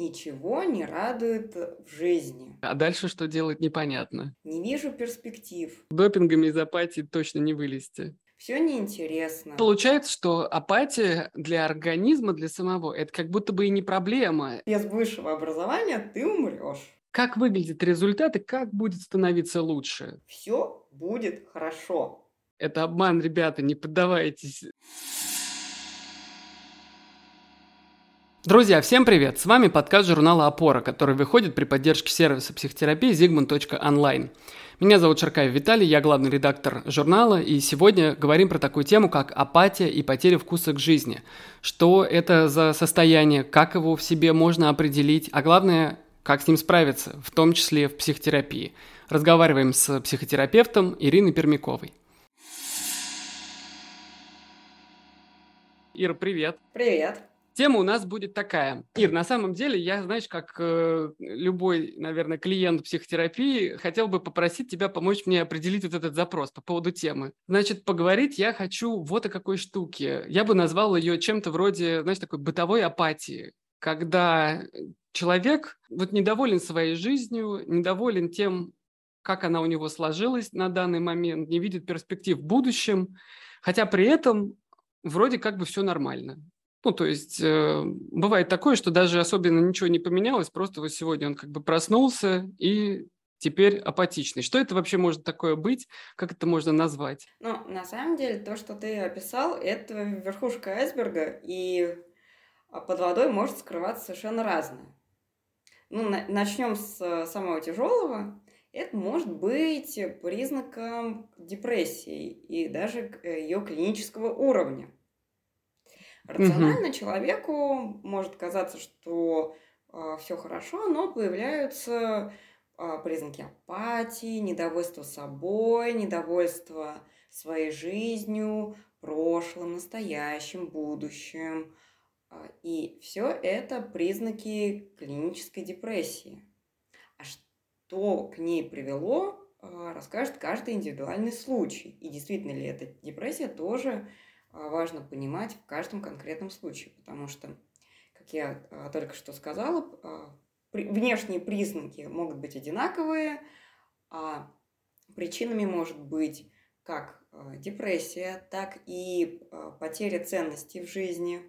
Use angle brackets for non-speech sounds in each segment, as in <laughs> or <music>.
Ничего не радует в жизни. А дальше что делать, непонятно. Не вижу перспектив. Допингами из апатии точно не вылезти. Все неинтересно. Получается, что апатия для организма, для самого, это как будто бы и не проблема. Без высшего образования ты умрешь. Как выглядят результаты, как будет становиться лучше? Все будет хорошо. Это обман, ребята, не поддавайтесь. Друзья, всем привет! С вами подкаст журнала «Опора», который выходит при поддержке сервиса психотерапии zigmund.online. Меня зовут Шаркаев Виталий, я главный редактор журнала, и сегодня говорим про такую тему, как апатия и потеря вкуса к жизни. Что это за состояние, как его в себе можно определить, а главное, как с ним справиться, в том числе в психотерапии. Разговариваем с психотерапевтом Ириной Пермяковой. Ира, привет! Привет! Тема у нас будет такая. Ир, на самом деле, я, знаешь, как э, любой, наверное, клиент психотерапии, хотел бы попросить тебя помочь мне определить вот этот запрос по поводу темы. Значит, поговорить я хочу вот о какой штуке. Я бы назвал ее чем-то вроде, знаешь, такой бытовой апатии, когда человек вот недоволен своей жизнью, недоволен тем, как она у него сложилась на данный момент, не видит перспектив в будущем, хотя при этом вроде как бы все нормально. Ну, то есть э, бывает такое, что даже особенно ничего не поменялось, просто вот сегодня он как бы проснулся и теперь апатичный. Что это вообще может такое быть? Как это можно назвать? Ну, на самом деле, то, что ты описал, это верхушка айсберга, и под водой может скрываться совершенно разное. Ну, на- начнем с самого тяжелого. Это может быть признаком депрессии и даже э, ее клинического уровня. Рационально угу. человеку может казаться, что э, все хорошо, но появляются э, признаки апатии, недовольства собой, недовольства своей жизнью, прошлым, настоящим, будущим. И все это признаки клинической депрессии. А что к ней привело, расскажет каждый индивидуальный случай. И действительно ли это депрессия, тоже а, важно понимать в каждом конкретном случае, потому что, как я а, только что сказала, а, внешние признаки могут быть одинаковые, а причинами может быть как депрессия, так и потеря ценностей в жизни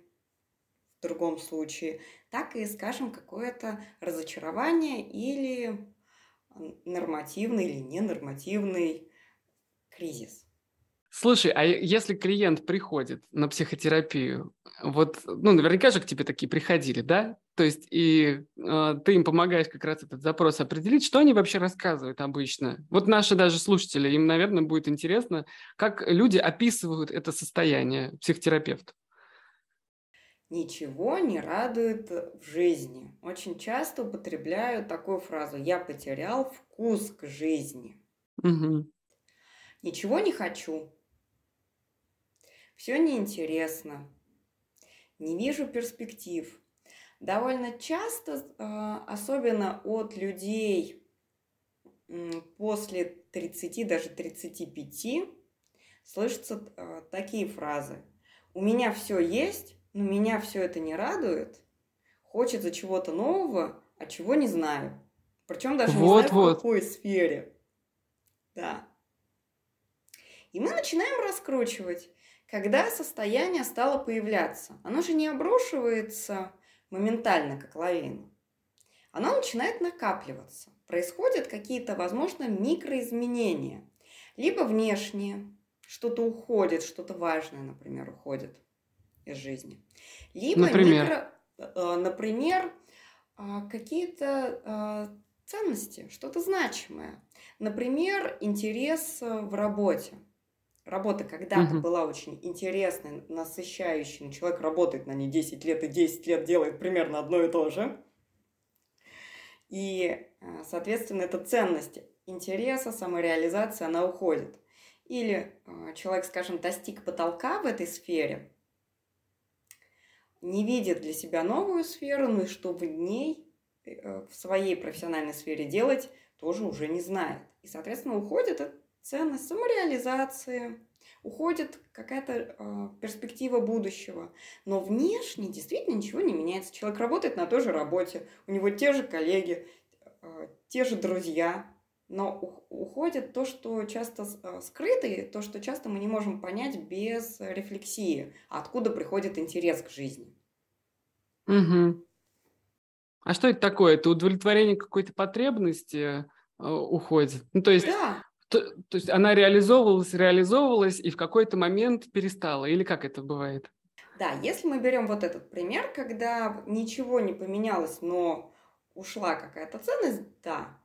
в другом случае, так и, скажем, какое-то разочарование или нормативный или ненормативный кризис. Слушай, а если клиент приходит на психотерапию, вот, ну, наверняка же к тебе такие приходили, да? То есть и э, ты им помогаешь как раз этот запрос определить, что они вообще рассказывают обычно. Вот наши даже слушатели, им, наверное, будет интересно, как люди описывают это состояние психотерапевт. Ничего не радует в жизни. Очень часто употребляю такую фразу «я потерял вкус к жизни». Угу. Ничего не хочу, все неинтересно, не вижу перспектив. Довольно часто, а, особенно от людей после 30, даже 35, слышатся а, такие фразы. У меня все есть, но меня все это не радует. Хочется чего-то нового, а чего не знаю. Причем даже вот, не знаю, вот. в какой сфере. Да. И мы начинаем раскручивать. Когда состояние стало появляться, оно же не обрушивается моментально, как лавина. Оно начинает накапливаться. Происходят какие-то, возможно, микроизменения. Либо внешние, что-то уходит, что-то важное, например, уходит из жизни. Либо, например, микро, э, например а, какие-то а, ценности, что-то значимое. Например, интерес в работе – Работа когда-то угу. была очень интересной, насыщающей. Человек работает на ней 10 лет и 10 лет делает примерно одно и то же. И, э, соответственно, эта ценность интереса, самореализация, она уходит. Или э, человек, скажем, достиг потолка в этой сфере, не видит для себя новую сферу, но и что в ней, э, в своей профессиональной сфере делать, тоже уже не знает. И, соответственно, уходит ценность самореализации, уходит какая-то э, перспектива будущего. Но внешне действительно ничего не меняется. Человек работает на той же работе, у него те же коллеги, э, те же друзья, но уходит то, что часто э, скрыто, и то, что часто мы не можем понять без рефлексии, откуда приходит интерес к жизни. Угу. А что это такое? Это удовлетворение какой-то потребности э, уходит? Ну, то есть да. То, то есть она реализовывалась, реализовывалась и в какой-то момент перестала, или как это бывает? Да, если мы берем вот этот пример, когда ничего не поменялось, но ушла какая-то ценность, да.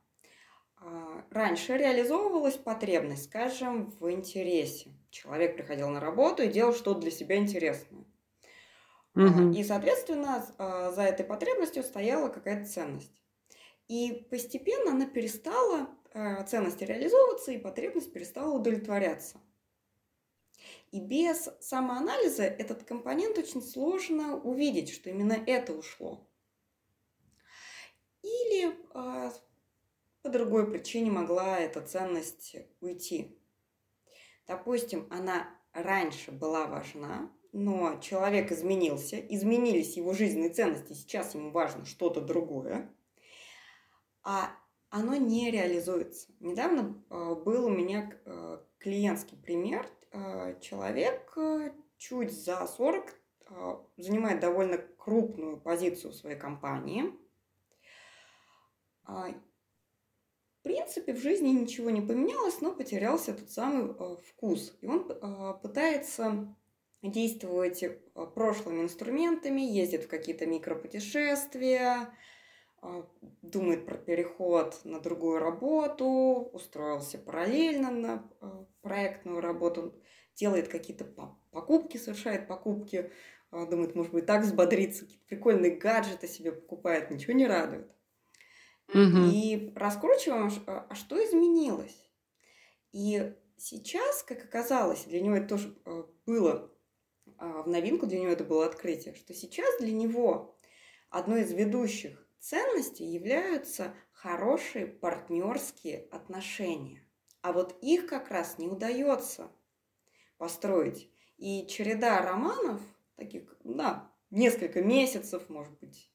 А, раньше реализовывалась потребность, скажем, в интересе. Человек приходил на работу и делал что-то для себя интересное. Угу. И, соответственно, а, за этой потребностью стояла какая-то ценность. И постепенно она перестала ценности реализовываться, и потребность перестала удовлетворяться. И без самоанализа этот компонент очень сложно увидеть, что именно это ушло. Или э, по другой причине могла эта ценность уйти. Допустим, она раньше была важна, но человек изменился, изменились его жизненные ценности, сейчас ему важно что-то другое. А оно не реализуется. Недавно э, был у меня э, клиентский пример. Э, человек чуть за 40 занимает довольно крупную позицию в своей компании. А, в принципе, в жизни ничего не поменялось, но потерялся тот самый вкус. И он пытается действовать прошлыми инструментами, ездит в какие-то микропутешествия, а, думает про переход на другую работу, устроился параллельно на а, проектную работу, делает какие-то покупки, совершает покупки, а, думает, может быть, так взбодриться, какие-то прикольные гаджеты себе покупает, ничего не радует. Угу. И раскручиваем, а что изменилось? И сейчас, как оказалось, для него это тоже было в новинку, для него это было открытие, что сейчас для него одно из ведущих ценности являются хорошие партнерские отношения. А вот их как раз не удается построить. И череда романов, таких, да, несколько месяцев, может быть,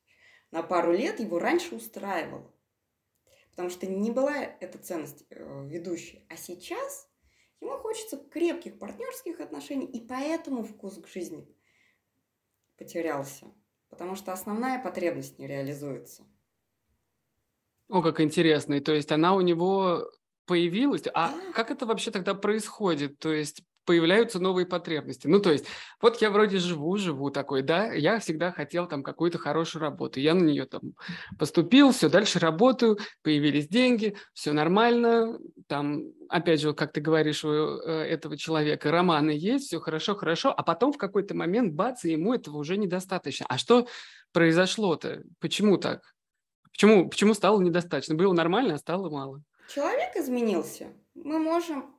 на пару лет его раньше устраивало. Потому что не была эта ценность э, ведущей. А сейчас ему хочется крепких партнерских отношений, и поэтому вкус к жизни потерялся потому что основная потребность не реализуется. О, как интересно. И то есть она у него появилась. А да. как это вообще тогда происходит? То есть появляются новые потребности. Ну, то есть, вот я вроде живу, живу такой, да, я всегда хотел там какую-то хорошую работу, я на нее там поступил, все, дальше работаю, появились деньги, все нормально, там, опять же, как ты говоришь, у э, этого человека романы есть, все хорошо, хорошо, а потом в какой-то момент, бац, и ему этого уже недостаточно. А что произошло-то? Почему так? Почему, почему стало недостаточно? Было нормально, а стало мало? Человек изменился. Мы можем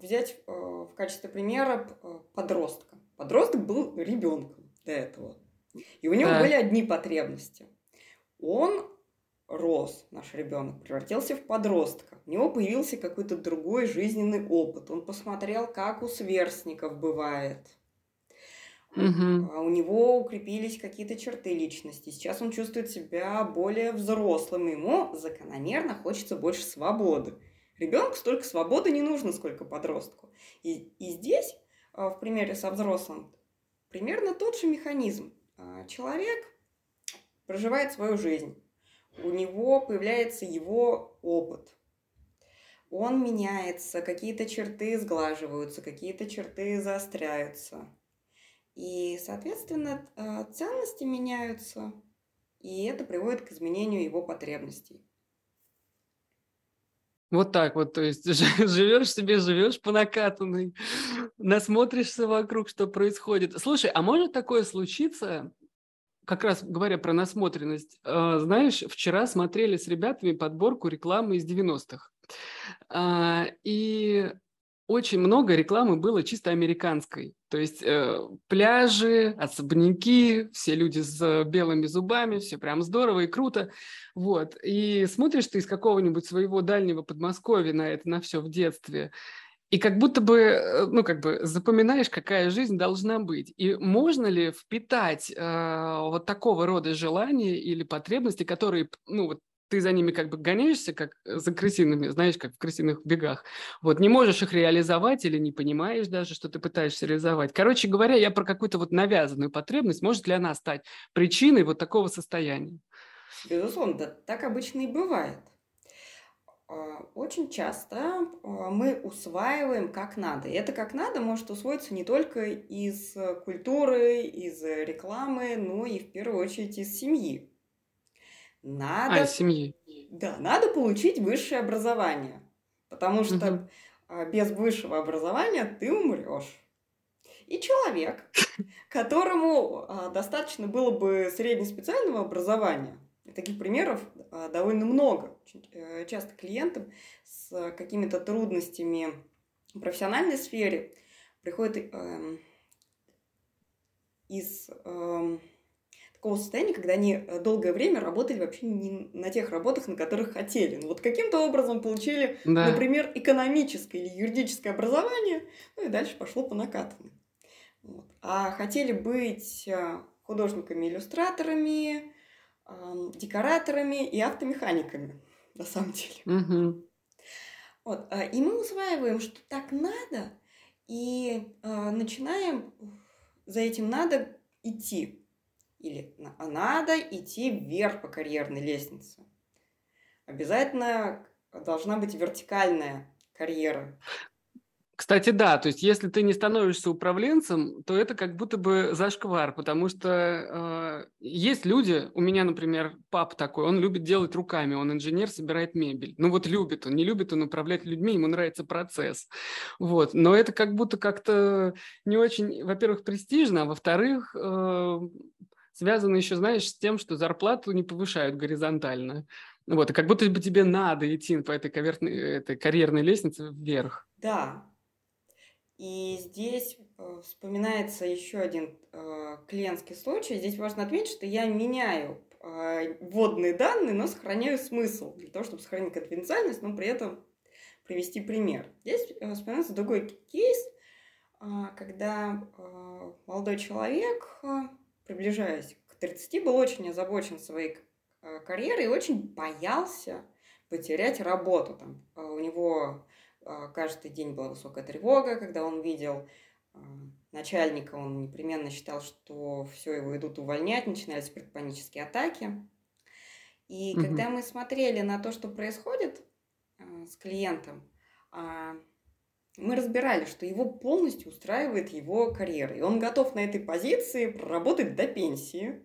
взять э, в качестве примера э, подростка. Подросток был ребенком до этого. И у него да. были одни потребности. Он рос, наш ребенок, превратился в подростка. У него появился какой-то другой жизненный опыт. Он посмотрел, как у сверстников бывает. Угу. У него укрепились какие-то черты личности. Сейчас он чувствует себя более взрослым. Ему закономерно хочется больше свободы. Ребенку столько свободы не нужно, сколько подростку. И, и здесь, а, в примере со взрослым, примерно тот же механизм. А, человек проживает свою жизнь, у него появляется его опыт, он меняется, какие-то черты сглаживаются, какие-то черты заостряются. И, соответственно, а, ценности меняются, и это приводит к изменению его потребностей. Вот так вот, то есть <laughs> живешь себе, живешь по накатанной, <laughs> насмотришься вокруг, что происходит. Слушай, а может такое случиться, как раз говоря про насмотренность, э, знаешь, вчера смотрели с ребятами подборку рекламы из 90-х. Э, и очень много рекламы было чисто американской. То есть э, пляжи, особняки, все люди с белыми зубами, все прям здорово и круто. Вот. И смотришь ты из какого-нибудь своего дальнего Подмосковья на это, на все в детстве, И как будто бы, э, ну, как бы запоминаешь, какая жизнь должна быть. И можно ли впитать э, вот такого рода желания или потребности, которые, ну, вот ты за ними как бы гоняешься, как за крысиными, знаешь, как в крысиных бегах. Вот не можешь их реализовать или не понимаешь даже, что ты пытаешься реализовать. Короче говоря, я про какую-то вот навязанную потребность. Может ли она стать причиной вот такого состояния? Безусловно, да, так обычно и бывает. А, очень часто а, мы усваиваем как надо. И это как надо может усвоиться не только из культуры, из рекламы, но и в первую очередь из семьи. Надо, А, семьи. да, надо получить высшее образование, потому что а, без высшего образования ты умрешь. И человек, <laughs> которому а, достаточно было бы среднеспециального образования, таких примеров а, довольно много. Э, часто клиентам с какими-то трудностями в профессиональной сфере приходят эм, из эм, такого состояния, когда они э, долгое время работали вообще не на тех работах, на которых хотели. Ну вот каким-то образом получили, Да. например, экономическое или юридическое образование, ну и дальше пошло по накатанной. Вот. А хотели быть э, художниками-иллюстраторами, ам, декораторами и автомеханиками, на самом деле. Мгм. Вот, а, и мы усваиваем, что так надо, и начинаем за этим надо идти. Или а надо идти вверх по карьерной лестнице. Обязательно должна быть вертикальная карьера. Кстати, да, то есть если ты не становишься управленцем, то это как будто бы зашквар, потому что э, есть люди, у меня, например, пап такой, он любит делать руками, он инженер, собирает мебель. Ну вот любит он, не любит он управлять людьми, ему нравится процесс. Вот, но это как будто как-то не очень, во-первых, престижно, а во-вторых, э, связано еще, знаешь, с тем, что зарплату не повышают горизонтально. Вот, и как будто бы тебе надо идти по этой, каверной, этой карьерной лестнице вверх. Да. И здесь э, вспоминается еще один э, клиентский случай. Здесь важно отметить, что я меняю э, вводные данные, но сохраняю смысл для того, чтобы сохранить конфиденциальность, но при этом привести пример. Здесь э, вспоминается другой кейс, э, когда э, молодой человек, приближаясь к 30, был очень озабочен своей э, карьерой и очень боялся потерять работу. Там, э, у него э, каждый день была высокая тревога, когда он видел начальника, он непременно считал, что все его идут увольнять, начинались предпанические атаки. И Мгм. когда мы смотрели на то, что происходит с клиентом, а, мы разбирали, что его полностью устраивает его карьера. И он готов на этой позиции проработать до пенсии.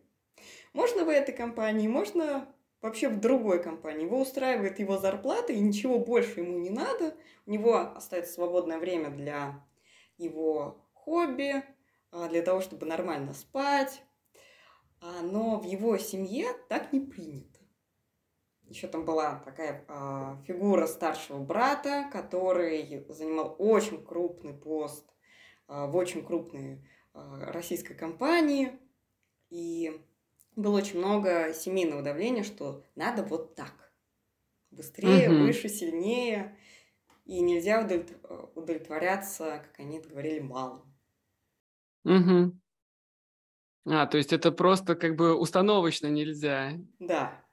Можно в этой компании, можно вообще в другой компании. Его устраивает его зарплата, и ничего больше ему не надо. У него остается свободное время для его хобби, а, для того, чтобы нормально спать. А, Но в его семье так не принято. Еще там была такая а, фигура старшего брата, который занимал очень крупный пост а, в очень крупной а, российской компании. И было очень много семейного давления, что надо вот так. Быстрее, Мгм. выше, сильнее. И нельзя удовлет- э, удовлетворяться, как они это говорили, малым. Мгм. А, то есть это просто как бы установочно нельзя. Да.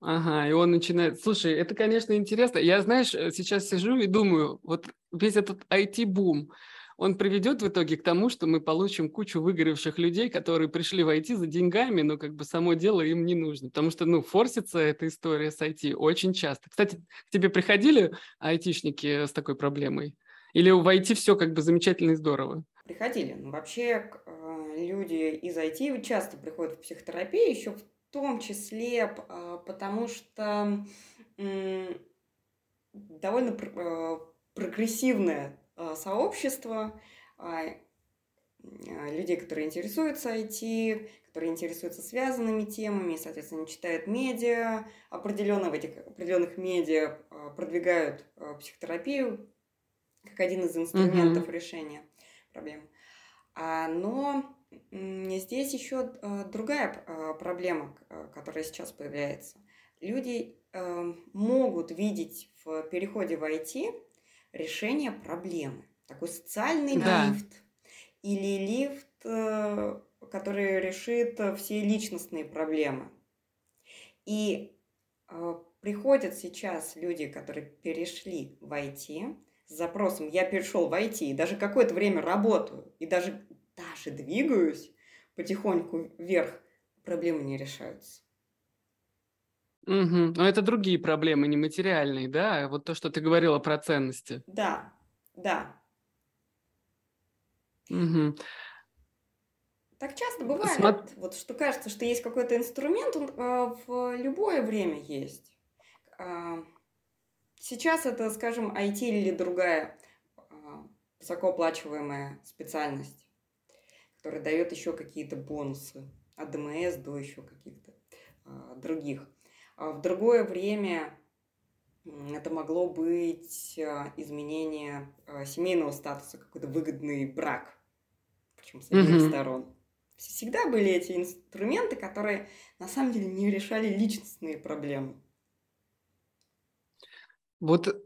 Ага, и он начинает... Слушай, это, конечно, интересно. Я, знаешь, э, сейчас сижу и думаю, вот весь этот IT-бум, он приведет в итоге к тому, что мы получим кучу выгоревших людей, которые пришли в IT за деньгами, но как бы само дело им не нужно. Потому что, ну, форсится эта история с IT очень часто. Кстати, к тебе приходили айтишники с такой проблемой? Или в IT все как бы замечательно и здорово? Приходили. Но вообще э, люди из IT часто приходят в психотерапию, еще в том числе а, потому что довольно э, прогрессивное сообщество а, э, людей, которые интересуются IT, которые интересуются связанными темами, и, соответственно, читают медиа, определенно в этих определенных медиа продвигают психотерапию как один из инструментов решения проблем. А, но здесь еще э, другая э, проблема, э, которая сейчас появляется. Люди могут видеть в переходе в IT решения проблемы. Такой социальный Да. лифт или лифт, который решит все личностные проблемы. И приходят сейчас люди, которые перешли в IT с запросом «я перешел в IT, и даже какое-то время работаю, и даже, даже двигаюсь потихоньку вверх, проблемы не решаются». Мгм. Но это другие проблемы, нематериальные, да? Вот то, что ты говорила про ценности. Да, да. Мгм. Так часто бывает, Смо- вот что кажется, что есть какой-то инструмент, он э, в любое время есть. А, Сейчас это, скажем, IT или другая а, высокооплачиваемая специальность, которая дает еще какие-то бонусы от ДМС до еще каких-то а, других. А в другое время это могло быть а, изменение а, семейного статуса, какой-то выгодный брак, причем с обеих Мгм. сторон. Всегда были эти инструменты, которые на самом деле не решали личностные проблемы. Вот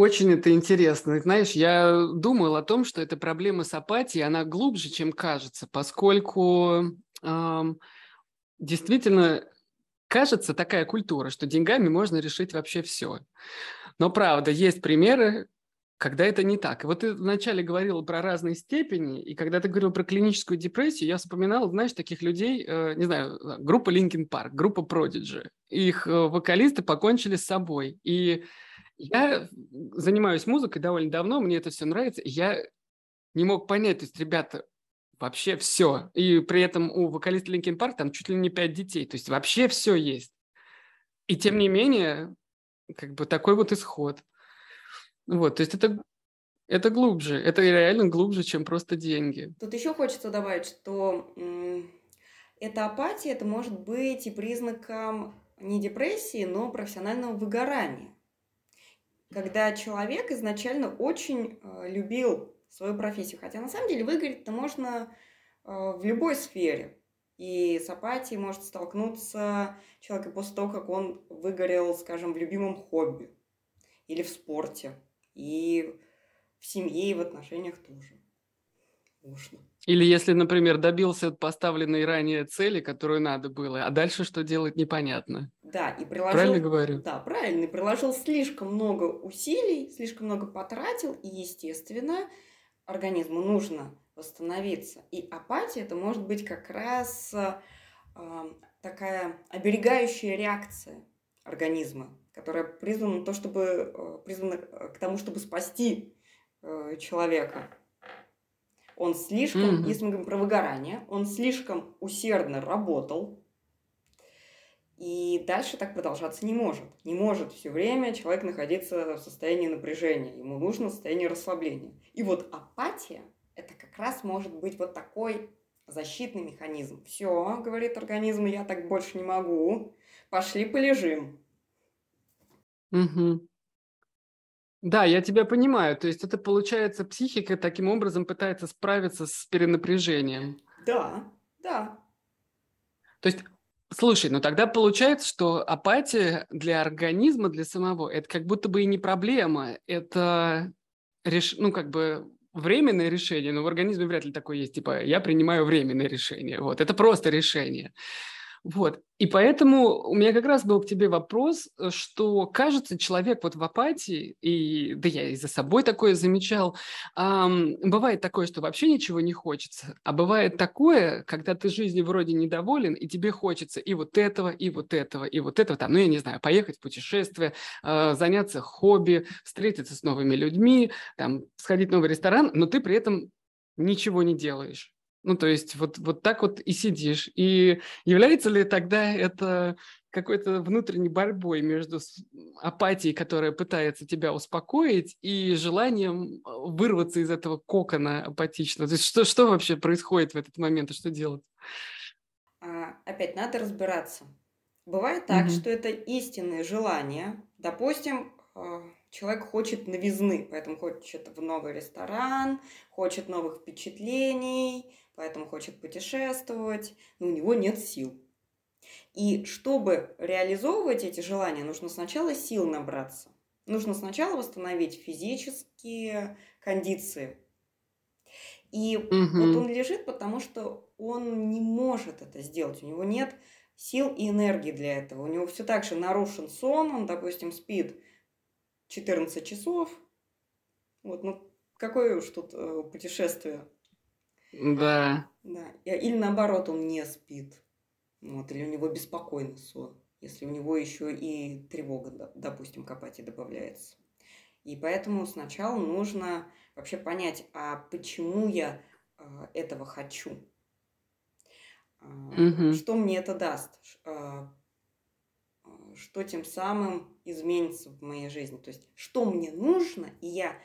очень это интересно. Знаешь, я думал о том, что эта проблема с апатией, она глубже, чем кажется, поскольку ам, действительно кажется такая культура, что деньгами можно решить вообще все. Но правда, есть примеры, когда это не так. И вот ты вначале говорил про разные степени, и когда ты говорил про клиническую депрессию, я вспоминал, знаешь, таких людей, э, не знаю, группа Linkin Park, группа Prodigy. Их э, вокалисты покончили с собой. И я занимаюсь музыкой довольно давно, мне это все нравится. Я не мог понять, то есть, ребята, вообще все. И при этом у вокалиста Linkin Park там чуть ли не пять детей. То есть вообще все есть. И тем не менее, как бы такой вот исход. Вот, то есть это, это глубже, это реально глубже, чем просто деньги. Тут еще хочется добавить, что эта апатия, это может быть и признаком не депрессии, но профессионального выгорания. Когда человек изначально очень э, любил свою профессию, хотя на самом деле выгореть-то можно э, в любой сфере. И с апатией может столкнуться человек и после того, как он выгорел, скажем, в любимом хобби или в спорте, и в семье, и в отношениях тоже. Можно. Или если, например, добился поставленной ранее цели, которую надо было, а дальше что делать непонятно. Да, и приложил... Правильно говорю? Да, правильно. И приложил слишком много усилий, слишком много потратил, и, естественно, организму нужно восстановиться. И апатия это может быть как раз э, такая оберегающая реакция организма, которая призвана на то, чтобы э, призвана к тому, чтобы спасти э, человека. Он слишком, Мгм. если мы говорим про выгорание, он слишком усердно работал, и дальше так продолжаться не может. Не может все время человек находиться в состоянии напряжения. Ему нужно состояние расслабления. И вот апатия – это как раз может быть вот такой защитный механизм. Все, говорит организм, я так больше не могу. Пошли полежим. Мгм. Да, я тебя понимаю. То есть это получается психика таким образом пытается справиться с перенапряжением. Да, да. То есть, слушай, ну тогда получается, что апатия для организма, для самого, это как будто бы и не проблема, это реш... ну как бы временное решение, но в организме вряд ли такое есть, типа я принимаю временное решение, вот, это просто решение. Вот. И поэтому у меня как раз был к тебе вопрос, э, что кажется, человек вот в апатии, и да я и за собой такое замечал, ам, бывает такое, что вообще ничего не хочется, а бывает такое, когда ты жизнью вроде недоволен, и тебе хочется и вот этого, и вот этого, и вот этого, там, ну я не знаю, поехать в путешествие, э, заняться хобби, встретиться с новыми людьми, там, сходить в новый ресторан, но ты при этом ничего не делаешь. Ну, то есть вот, вот так вот и сидишь. И является ли тогда это какой-то внутренней борьбой между апатией, которая пытается тебя успокоить, и желанием э, вырваться из этого кокона апатичного? То есть что, что вообще происходит в этот момент и что делать? А, опять надо разбираться. Бывает так, Мгм. что это истинное желание. Допустим, э, человек хочет новизны, поэтому хочет в новый ресторан, хочет новых впечатлений, поэтому хочет путешествовать, но у него нет сил. И чтобы реализовывать эти желания, нужно сначала сил набраться. Нужно сначала восстановить физические кондиции. И угу. вот он лежит, потому что он не может это сделать. У него нет сил и энергии для этого. У него все так же нарушен сон, он, допустим, спит 14 часов. Вот, ну, какое уж тут э, путешествие. Да. Да. Или наоборот, он не спит. Вот, или у него беспокойный сон, если у него еще и тревога, допустим, к апатии добавляется. И поэтому сначала нужно вообще понять, а почему я э, этого хочу? Угу. Что мне это даст? А, что тем самым изменится в моей жизни? То есть, что мне нужно, и я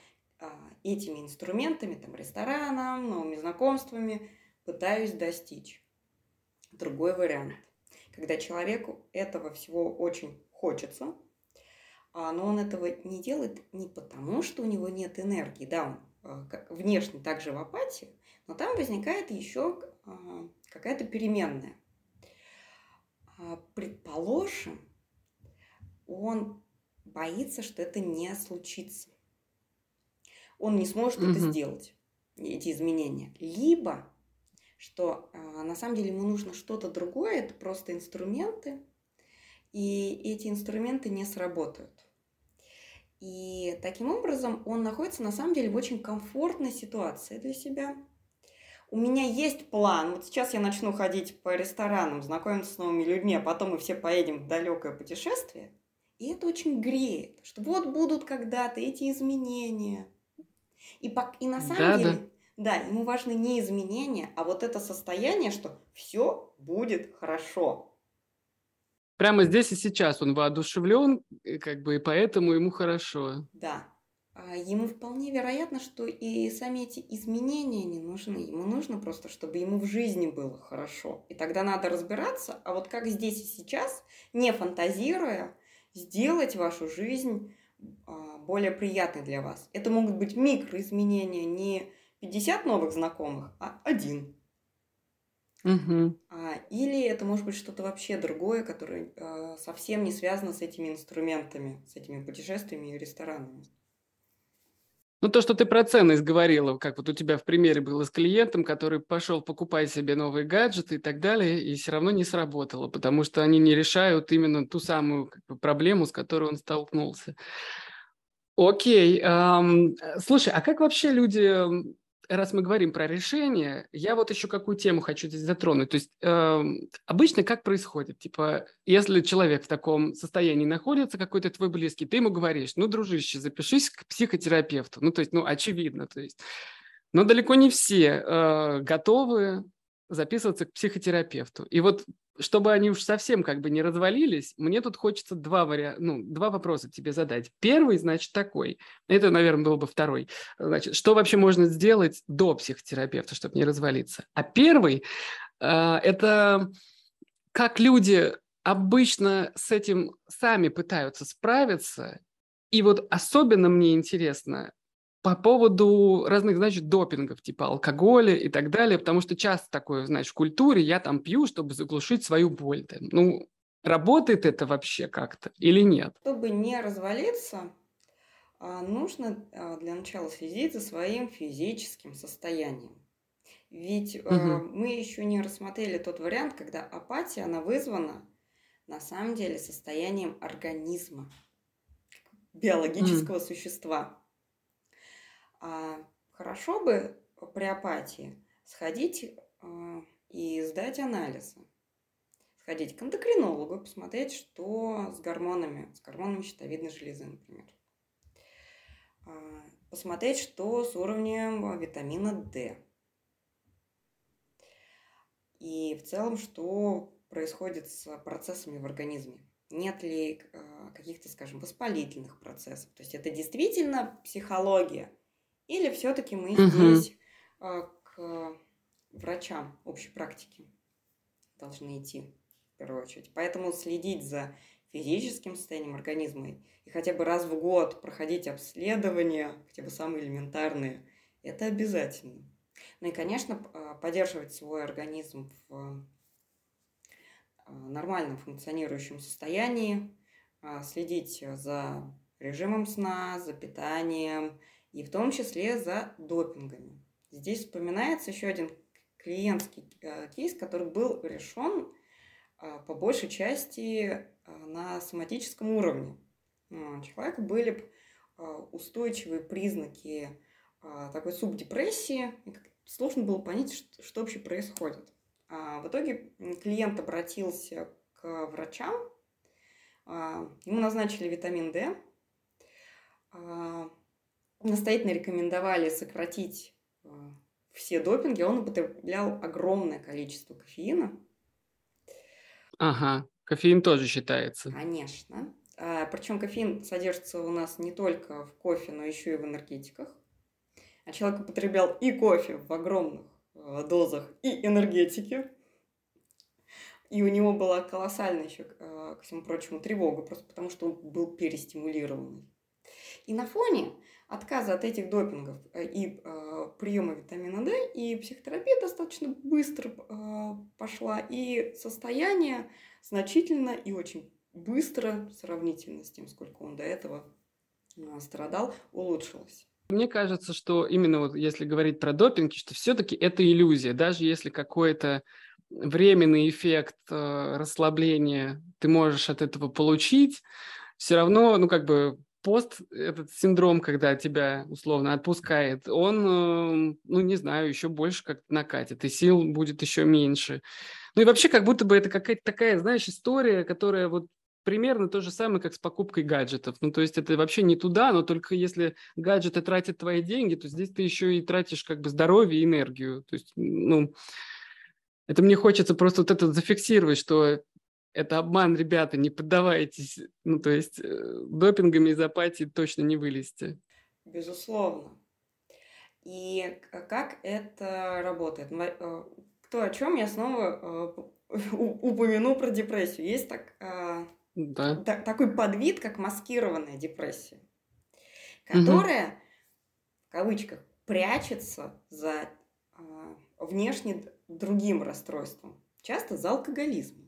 этими инструментами, там, рестораном, новыми знакомствами пытаюсь достичь. Другой вариант, когда человеку этого всего очень хочется, но он этого не делает не потому, что у него нет энергии, да, он внешне также в апатии, но там возникает еще какая-то переменная. А, предположим, он боится, что это не случится. Он не сможет угу. это сделать, эти изменения. Либо, что а, на самом деле ему нужно что-то другое, это просто инструменты, и эти инструменты не сработают. И таким образом он находится на самом деле в очень комфортной ситуации для себя – у меня есть план. Вот сейчас я начну ходить по ресторанам, знакомиться с новыми людьми, а потом мы все поедем в далекое путешествие. И это очень греет, что вот будут когда-то эти изменения. И, по, и на самом да, деле, да. да, ему важны не изменения, а вот это состояние, что все будет хорошо. Прямо здесь и сейчас он воодушевлен, как бы, и поэтому ему хорошо. Да, а, ему вполне вероятно, что и сами эти изменения не нужны. Ему нужно просто, чтобы ему в жизни было хорошо. И тогда надо разбираться, а вот как здесь и сейчас, не фантазируя, сделать вашу жизнь более приятной для вас. Это могут быть микроизменения, не 50 новых знакомых, а один. Угу. или это может быть что-то вообще другое, которое совсем не связано с этими инструментами, с этими путешествиями и ресторанами. Ну, то, что ты про ценность говорила, как вот у тебя в примере было с клиентом, который пошел покупать себе новые гаджеты и так далее, и все равно не сработало, потому что они не решают именно ту самую как бы, проблему, с которой он столкнулся. Окей. Эм, слушай, а как вообще люди раз мы говорим про решение, я вот еще какую тему хочу здесь затронуть. То есть э, обычно как происходит? Типа, если человек в таком состоянии находится, какой-то твой близкий, ты ему говоришь, ну, дружище, запишись к психотерапевту. Ну, то есть, ну, очевидно. То есть, но далеко не все э, готовы записываться к психотерапевту. И вот чтобы они уж совсем как бы не развалились, мне тут хочется два, вариа... ну, два вопроса тебе задать. Первый, значит, такой. Это, наверное, был бы второй. Значит, что вообще можно сделать до психотерапевта, чтобы не развалиться? А первый э, – это как люди обычно с этим сами пытаются справиться. И вот особенно мне интересно, по поводу разных, значит, допингов, типа алкоголя и так далее, потому что часто такое, знаешь, в культуре я там пью, чтобы заглушить свою боль. Ну, работает это вообще как-то или нет? Чтобы не развалиться, а, нужно а, для начала следить за своим физическим состоянием. Ведь угу. мы еще не рассмотрели тот вариант, когда апатия, она вызвана на самом деле состоянием организма, биологического mm. существа. А хорошо бы при апатии сходить а, и сдать анализы. Сходить к эндокринологу, посмотреть, что с гормонами, с гормонами щитовидной железы, например. А, посмотреть, что с уровнем витамина D. И в целом, что происходит с процессами в организме. Нет ли а, каких-то, скажем, воспалительных процессов. То есть это действительно психология – или все-таки мы угу. здесь э, к врачам общей практики должны идти в первую очередь. Поэтому следить за физическим состоянием организма и хотя бы раз в год проходить обследования, хотя бы самые элементарные, это обязательно. Ну и, конечно, а, поддерживать свой организм в а, нормальном функционирующем состоянии, следить за режимом сна, за питанием и в том числе за допингами. Здесь вспоминается еще один клиентский э, кейс, который был решен э, по большей части э, на соматическом уровне. У человека были устойчивые признаки такой субдепрессии, сложно было понять, что вообще происходит. А в итоге клиент обратился к врачам, ему назначили витамин D, настоятельно рекомендовали сократить все допинги, он употреблял огромное количество кофеина. Ага, кофеин тоже считается. Конечно. А, причем кофеин содержится у нас не только в кофе, но еще и в энергетиках. А человек употреблял и кофе в огромных э, дозах, и энергетики. И у него была колоссальная еще, э, ко всему прочему, тревога, просто потому что он был перестимулированный. И на фоне отказа от этих допингов э, и э, приема витамина D, и психотерапия достаточно быстро э, пошла, и состояние значительно и очень быстро, сравнительно с тем, сколько он до этого э, страдал, улучшилось. Мне кажется, что именно вот если говорить про допинг, что все-таки это иллюзия, даже если какой-то временный эффект э, расслабления ты можешь от этого получить, все равно, ну, как бы пост, этот синдром, когда тебя условно отпускает, он, эм, ну, не знаю, еще больше как накатит, и сил будет еще меньше. Ну и вообще, как будто бы это какая-то такая, знаешь, история, которая вот примерно то же самое, как с покупкой гаджетов. Ну, то есть это вообще не туда, но только если гаджеты тратят твои деньги, то здесь ты еще и тратишь как бы здоровье и энергию. То есть, ну, это мне хочется просто вот это зафиксировать, что это обман, ребята, не поддавайтесь. Ну, то есть э, допингами из апатии точно не вылезти. Безусловно. И как это работает? Э, кто о чем я снова э, <laughs> упомяну про депрессию. Есть так, да. так, такой подвид, как маскированная депрессия, которая, угу. в кавычках, прячется за внешне другим расстройством, часто за алкоголизмом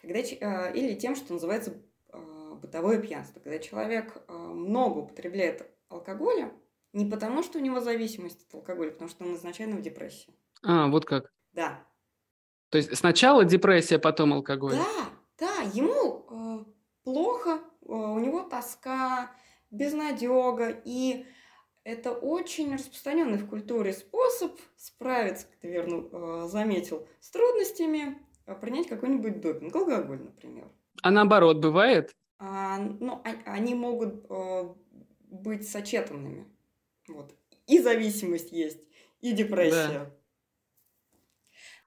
когда, а, или тем, что называется а, бытовое пьянство, когда человек а, много употребляет алкоголя, не потому, что у него зависимость от алкоголя, потому что он изначально в депрессии. А, вот как? Да. То есть сначала депрессия, потом алкоголь? Да, да, ему э, плохо, э, у него тоска, безнадега, и это очень распространенный в культуре способ справиться, как ты верно э, заметил, с трудностями, принять какой-нибудь допинг, алкоголь, например. А наоборот, бывает? А, ну, а, они могут э, быть сочетанными. Вот. И зависимость есть, и депрессия. Да.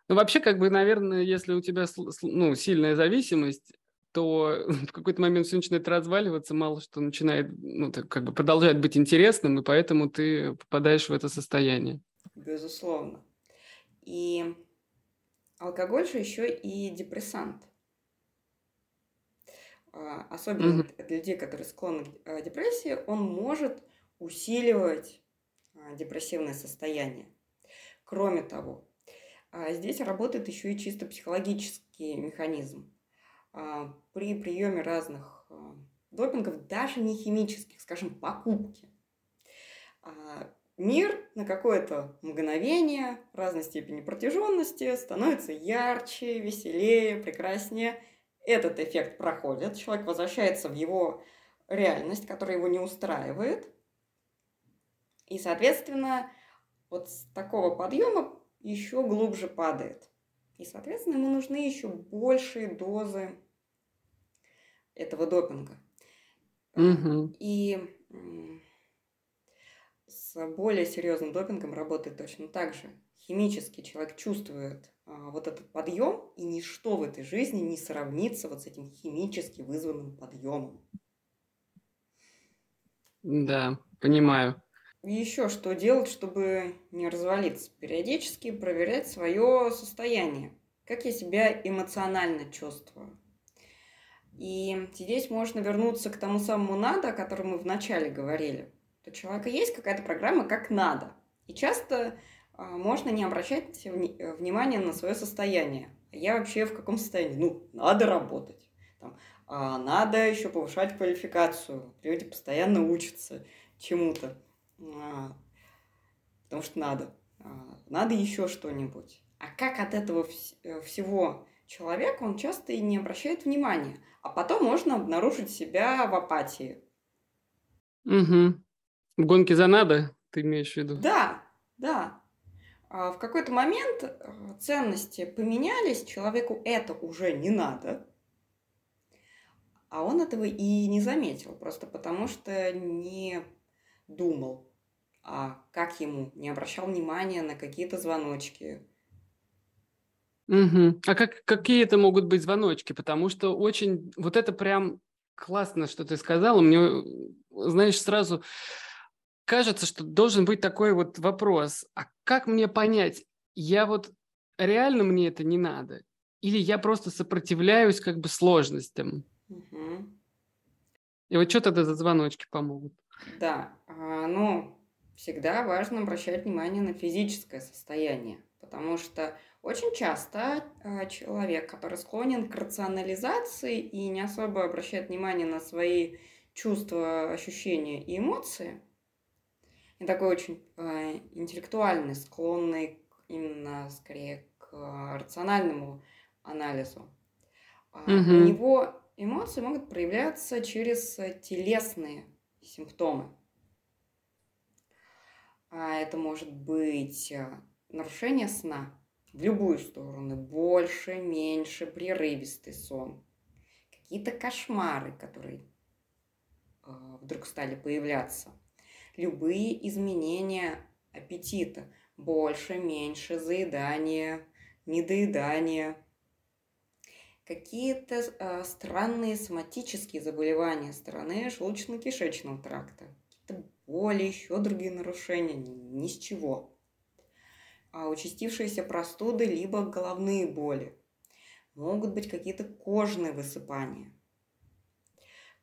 Ну, вообще, как бы, наверное, если у тебя ну, сильная зависимость, то <laughs> в какой-то момент все начинает разваливаться, мало что начинает, ну, так, как бы продолжает быть интересным, и поэтому ты попадаешь в это состояние. Безусловно. И Алкоголь же еще и депрессант. А, особенно mm-hmm. для людей, которые склонны к э, депрессии, он может усиливать а, депрессивное состояние. Кроме того, а, здесь работает еще и чисто психологический механизм. При приеме разных допингов, даже не химических, скажем, покупки, мир на какое-то мгновение разной степени протяженности становится ярче, веселее, прекраснее. Этот эффект проходит, человек возвращается в его реальность, которая его не устраивает. И, соответственно, вот с такого подъема еще глубже падает. И, соответственно, ему нужны еще большие дозы этого допинга. Угу. И с более серьезным допингом работает точно так же. Химически человек чувствует а, вот этот подъем, и ничто в этой жизни не сравнится вот с этим химически вызванным подъемом. Да, понимаю. И еще что делать, чтобы не развалиться? Периодически проверять свое состояние. Как я себя эмоционально чувствую. И здесь можно вернуться к тому самому надо, о котором мы вначале говорили у человека есть какая-то программа как надо. И часто а, можно не обращать вни- внимания на свое состояние. Я вообще в каком состоянии? Ну, надо работать. Там, а надо еще повышать квалификацию. Люди постоянно учатся чему-то, а, потому что надо. А, надо еще что-нибудь. А как от этого э, всего человек, он часто и не обращает внимания. А потом можно обнаружить себя в апатии. Угу. В гонке за надо, ты имеешь в виду? Да, да. А в какой-то момент э, ценности поменялись, человеку это уже не надо, а он этого и не заметил, просто потому что не думал, а как ему, не обращал внимания на какие-то звоночки, Угу. А как, какие это могут быть звоночки? Потому что очень... Вот это прям классно, что ты сказала. Мне, знаешь, сразу кажется, что должен быть такой вот вопрос. А как мне понять, я вот реально мне это не надо? Или я просто сопротивляюсь как бы сложностям? Угу. И вот что тогда за звоночки помогут? Да, а, ну, всегда важно обращать внимание на физическое состояние, потому что очень часто а, человек, который склонен к рационализации и не особо обращает внимание на свои чувства, ощущения и эмоции, и такой очень э, интеллектуальный, склонный именно скорее к э, рациональному анализу, э, угу. у него эмоции могут проявляться через телесные симптомы. А это может быть нарушение сна, в любую сторону, больше, меньше, прерывистый сон, какие-то кошмары, которые э, вдруг стали появляться, любые изменения аппетита, больше, меньше, заедание, недоедание, какие-то э, странные соматические заболевания стороны желудочно-кишечного тракта, какие-то боли, еще другие нарушения, ни с чего. А участившиеся простуды, либо головные боли. Могут быть какие-то кожные высыпания.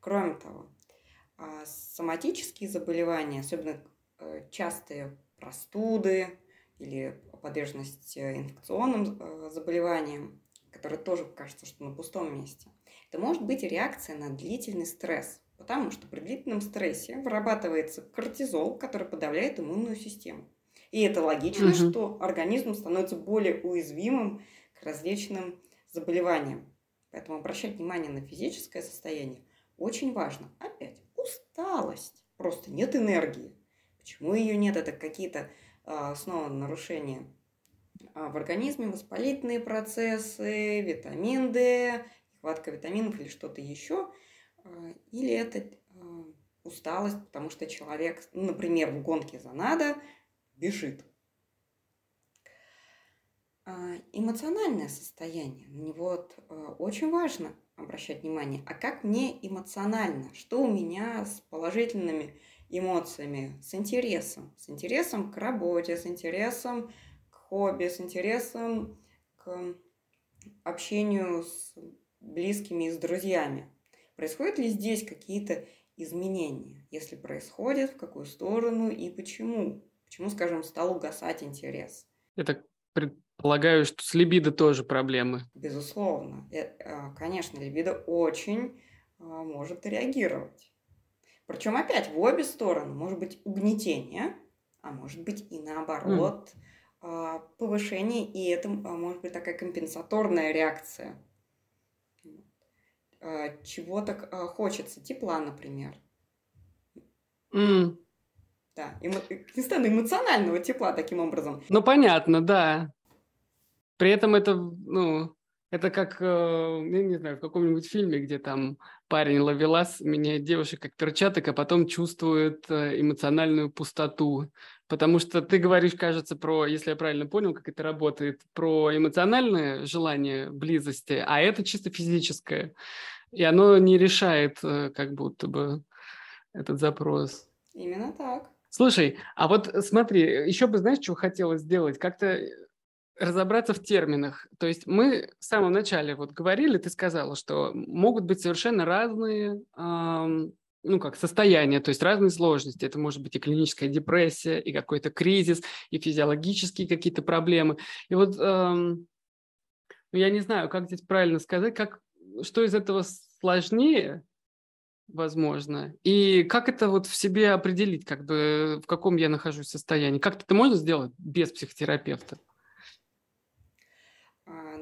Кроме того, а, соматические заболевания, особенно э, частые простуды или подверженность э, инфекционным э, заболеваниям, которые тоже кажется, что на пустом месте, это может быть реакция на длительный стресс, потому что при длительном стрессе вырабатывается кортизол, который подавляет иммунную систему. И это логично, угу. что организм становится более уязвимым к различным заболеваниям. Поэтому обращать внимание на физическое состояние очень важно. Опять, усталость. Просто нет энергии. Почему ее нет? Это какие-то а, снова нарушения а, в организме, воспалительные процессы, витамин D, нехватка витаминов или что-то еще. А, или это усталость, потому что человек, например, в гонке за надо, бежит. А, эмоциональное состояние, на него вот, э, очень важно обращать внимание. А как мне эмоционально? Что у меня с положительными эмоциями, с интересом? С интересом к работе, с интересом к хобби, с интересом к общению с близкими и с друзьями. Происходят ли здесь какие-то изменения? Если происходят, в какую сторону и почему? Почему, скажем, стал угасать интерес? Я предполагаю, что с либидо тоже проблемы. Безусловно. Э, а, конечно, либидо очень а, может реагировать. Причем опять в обе стороны. Может быть угнетение, а может быть и наоборот mm. повышение, и это может быть такая компенсаторная реакция. Чего-то хочется, тепла, например. Mm. Да, эмо... не стану эмоционального тепла таким образом. Ну, понятно, да. При этом это, ну, это как, э, я не знаю, в каком-нибудь фильме, где там парень ловелас меняет девушек как перчаток, а потом чувствует э, эмоциональную пустоту. Потому что ты говоришь, кажется, про, если я правильно понял, как это работает, про эмоциональное желание близости, а это чисто физическое. И оно не решает э, как будто бы этот запрос. Именно так. Слушай, а вот смотри, еще бы, знаешь, что хотелось сделать? Как-то разобраться в терминах. То есть мы в самом начале вот говорили, ты сказала, что могут быть совершенно разные, эм, ну как, состояния, то есть разные сложности. Это может быть и клиническая депрессия, и какой-то кризис, и физиологические какие-то проблемы. И вот эм, я не знаю, как здесь правильно сказать, как, что из этого сложнее, возможно. И как это вот в себе определить, как бы в каком я нахожусь состоянии? Как это можно сделать без психотерапевта?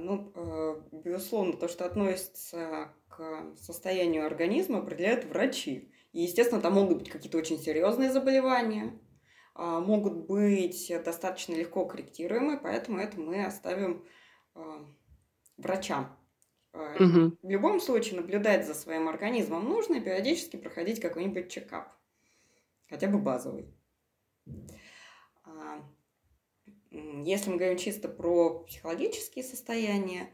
Ну, э, безусловно, то, что относится к состоянию организма, определяют врачи. И, естественно, там могут быть какие-то очень серьезные заболевания, а, могут быть достаточно легко корректируемые, поэтому это мы оставим а, врачам. Угу. В любом случае наблюдать за своим организмом нужно и периодически проходить какой-нибудь чекап, хотя бы базовый. Если мы говорим чисто про психологические состояния,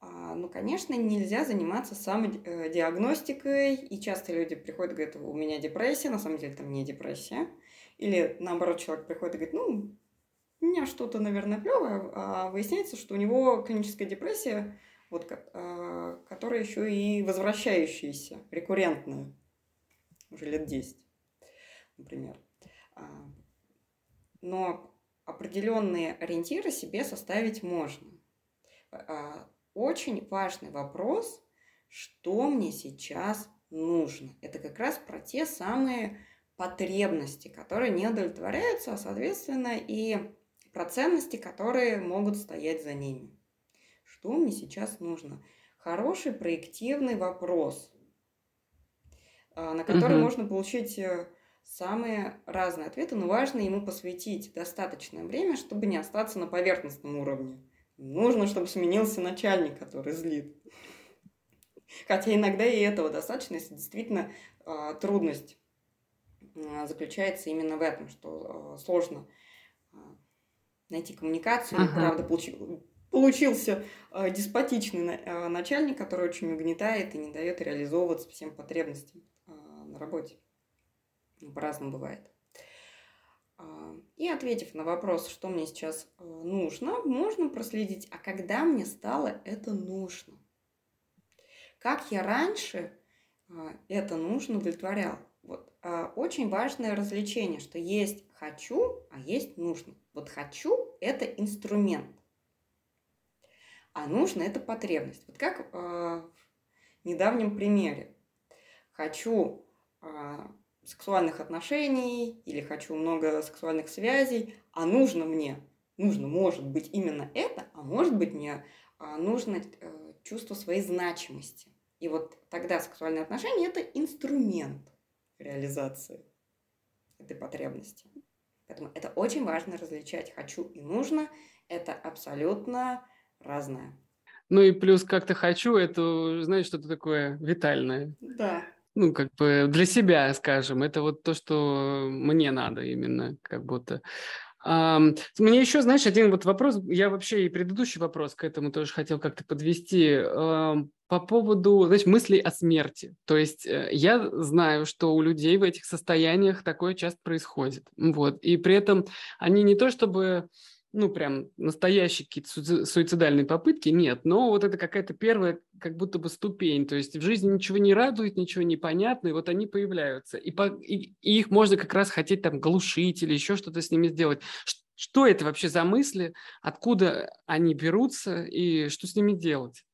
а, ну, конечно, нельзя заниматься самодиагностикой, и часто люди приходят и говорят, у меня депрессия, на самом деле там не депрессия. Или наоборот, человек приходит и говорит, ну, у меня что-то, наверное, клевое, а выясняется, что у него клиническая депрессия, вот, а, которая еще и возвращающаяся, рекуррентная, уже лет 10, например. А, но определенные ориентиры себе составить можно очень важный вопрос, что мне сейчас нужно. Это как раз про те самые потребности, которые не удовлетворяются, а, соответственно, и про ценности, которые могут стоять за ними. Что мне сейчас нужно? Хороший проективный вопрос, а, на который угу. можно получить э, самые разные ответы, но важно ему посвятить достаточное время, чтобы не остаться на поверхностном уровне. Нужно, чтобы сменился начальник, который злит. Хотя иногда и этого достаточно, если действительно э, трудность э, заключается именно в этом, что э, сложно найти коммуникацию. Ага. Правда, получил, получился деспотичный начальник, который очень угнетает и не дает реализовываться всем потребностям на работе. По-разному бывает. А, и ответив на вопрос, что мне сейчас э, нужно, можно проследить, а когда мне стало это нужно. Как я раньше а, это нужно удовлетворял. Вот. А, очень важное развлечение, что есть хочу, а есть нужно. Вот хочу – это инструмент, а нужно – это потребность. Вот как в недавнем примере. Хочу сексуальных отношений или хочу много сексуальных связей, а нужно мне, нужно, может быть, именно это, а может быть, мне а, нужно э, чувство своей значимости. И вот тогда сексуальные отношения – это инструмент реализации этой потребности. Поэтому это очень важно различать «хочу» и «нужно». Это абсолютно разное. Ну и плюс как-то «хочу» – это, знаешь, что-то такое витальное. Да ну, как бы для себя, скажем, это вот то, что мне надо именно, как будто. Мне еще, знаешь, один вот вопрос, я вообще и предыдущий вопрос к этому тоже хотел как-то подвести, по поводу, знаешь, мыслей о смерти. То есть э, я знаю, что у людей в этих состояниях такое часто происходит, вот, и при этом они не то чтобы ну, прям настоящие какие-то суицидальные попытки, нет, но вот это какая-то первая как будто бы ступень, то есть в жизни ничего не радует, ничего не понятно, и вот они появляются, и, по, и, и их можно как раз хотеть там глушить или еще что-то с ними сделать. Что это вообще за мысли, откуда они берутся и что с ними делать?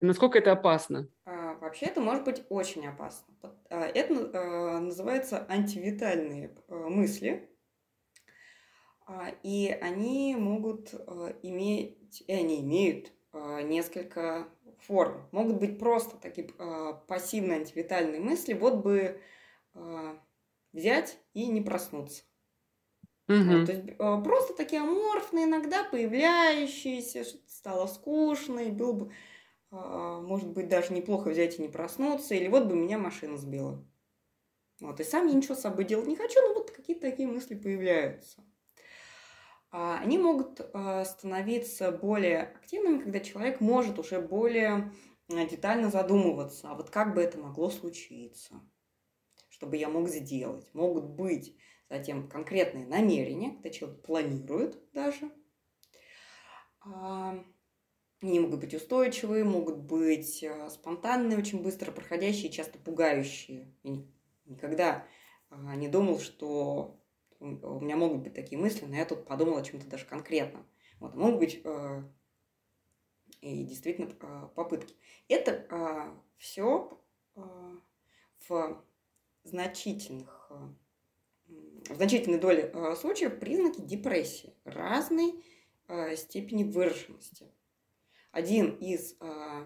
насколько это опасно? А, вообще это может быть очень опасно. А, это а, называется антивитальные а, мысли, и они могут э, иметь, и они имеют э, несколько форм. Могут быть просто такие э, пассивные антивитальные мысли, вот бы взять и не проснуться. Угу. то есть просто такие аморфные, иногда появляющиеся, что-то стало скучно, и было бы, может быть, даже неплохо взять и не проснуться, или вот бы меня машина сбила. Вот, и сам я ничего с собой делать не хочу, но вот какие-то такие мысли появляются. А, они могут а, становиться более активными, когда человек может уже более а, детально задумываться, а вот как бы это могло случиться, чтобы я мог сделать. Могут быть затем конкретные намерения, когда человек планирует даже. Они могут быть устойчивые, могут быть спонтанные, очень быстро проходящие, часто пугающие. Я никогда не думал, что у меня могут быть такие мысли, но я тут подумала о чем-то даже конкретном. Вот, могут быть э, и действительно э, попытки. Это э, все в значительных в значительной доле случаев признаки депрессии разной степени выраженности. Один из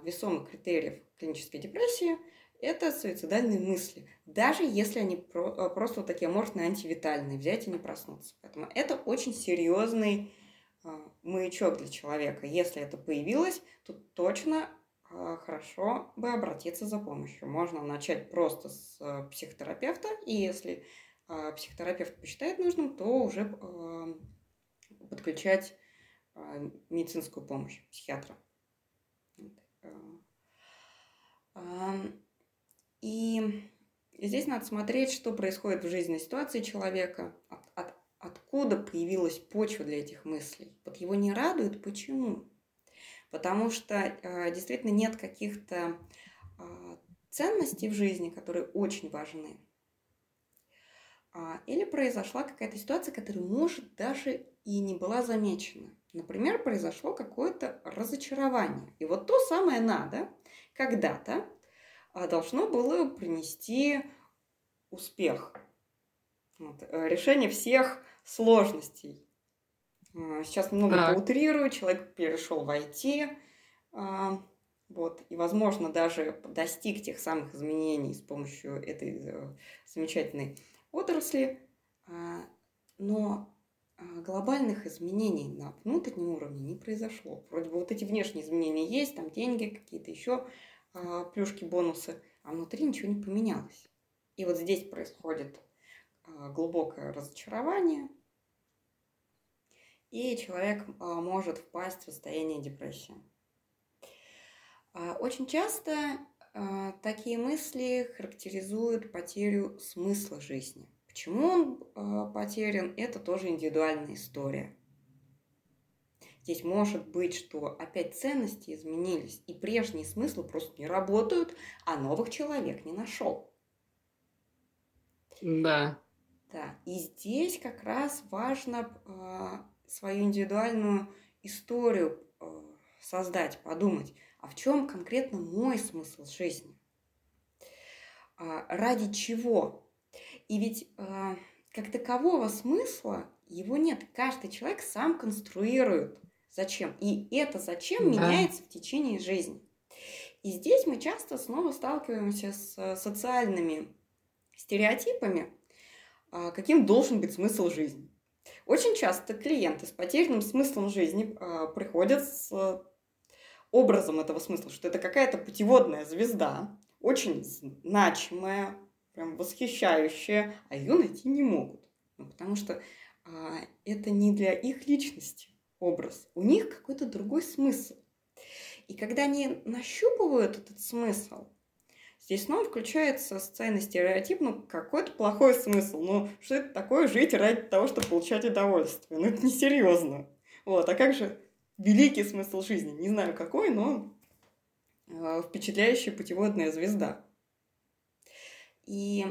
весомых критериев клинической депрессии – это суицидальные мысли, даже если они про, э, просто вот такие аморфные, антивитальные, взять и не проснуться. Поэтому это очень серьезный э, маячок для человека. Если это появилось, то точно э, хорошо бы обратиться за помощью. Можно начать просто с психотерапевта, и если психотерапевт посчитает нужным, то уже э, подключать медицинскую помощь психиатра. И здесь надо смотреть, что происходит в жизненной ситуации человека, от, от, откуда появилась почва для этих мыслей. Вот его не радует, почему? Потому что э, действительно нет каких-то э, ценностей в жизни, которые очень важны. А, или произошла какая-то ситуация, которая, может, даже и не была замечена. Например, произошло какое-то разочарование. И вот то самое надо когда-то должно было принести успех. Вот, э, решение всех сложностей. А, сейчас немного так. поутрирую, человек перешел в IT, а, вот, и, возможно, даже достиг тех самых изменений с помощью этой э, замечательной отрасли, но глобальных изменений на внутреннем уровне не произошло. Вроде бы вот эти внешние изменения есть, там деньги какие-то еще, а, плюшки, бонусы, а внутри ничего не поменялось. И вот здесь происходит а, глубокое разочарование, и человек а, может впасть в состояние депрессии. Очень часто такие мысли характеризуют потерю смысла жизни. Почему он потерян, это тоже индивидуальная история. Здесь может быть, что опять ценности изменились, и прежние смыслы просто не работают, а новых человек не нашел. Да. Да. И здесь как раз важно э, свою индивидуальную историю э, создать, подумать, а в чем конкретно мой смысл жизни? Э, ради чего? И ведь э, как такового смысла его нет. Каждый человек сам конструирует Зачем? И это зачем да. меняется в течение жизни. И здесь мы часто снова сталкиваемся с социальными стереотипами, а, каким должен быть смысл жизни. Очень часто клиенты с потерянным смыслом жизни а, приходят с образом этого смысла, что это какая-то путеводная звезда, очень значимая, прям восхищающая, а ее найти не могут. Ну, потому что а, это не для их личности образ, у них какой-то другой смысл. И когда они нащупывают этот смысл, здесь снова включается социальный стереотип, ну, какой-то плохой смысл. Ну, что это такое жить ради того, чтобы получать удовольствие? Ну, это несерьезно. Вот, а как же великий смысл жизни? Не знаю какой, но э, впечатляющая путеводная звезда. И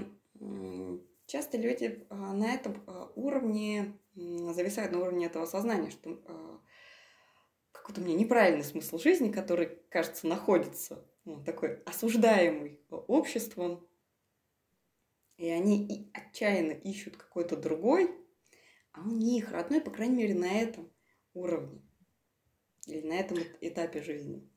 часто люди э, на этом э, уровне зависает на уровне этого сознания, что э, какой-то у меня неправильный смысл жизни, который, кажется, находится ну, такой осуждаемый обществом, и они и отчаянно ищут какой-то другой, а он не их родной, по крайней мере, на этом уровне или на этом этапе жизни.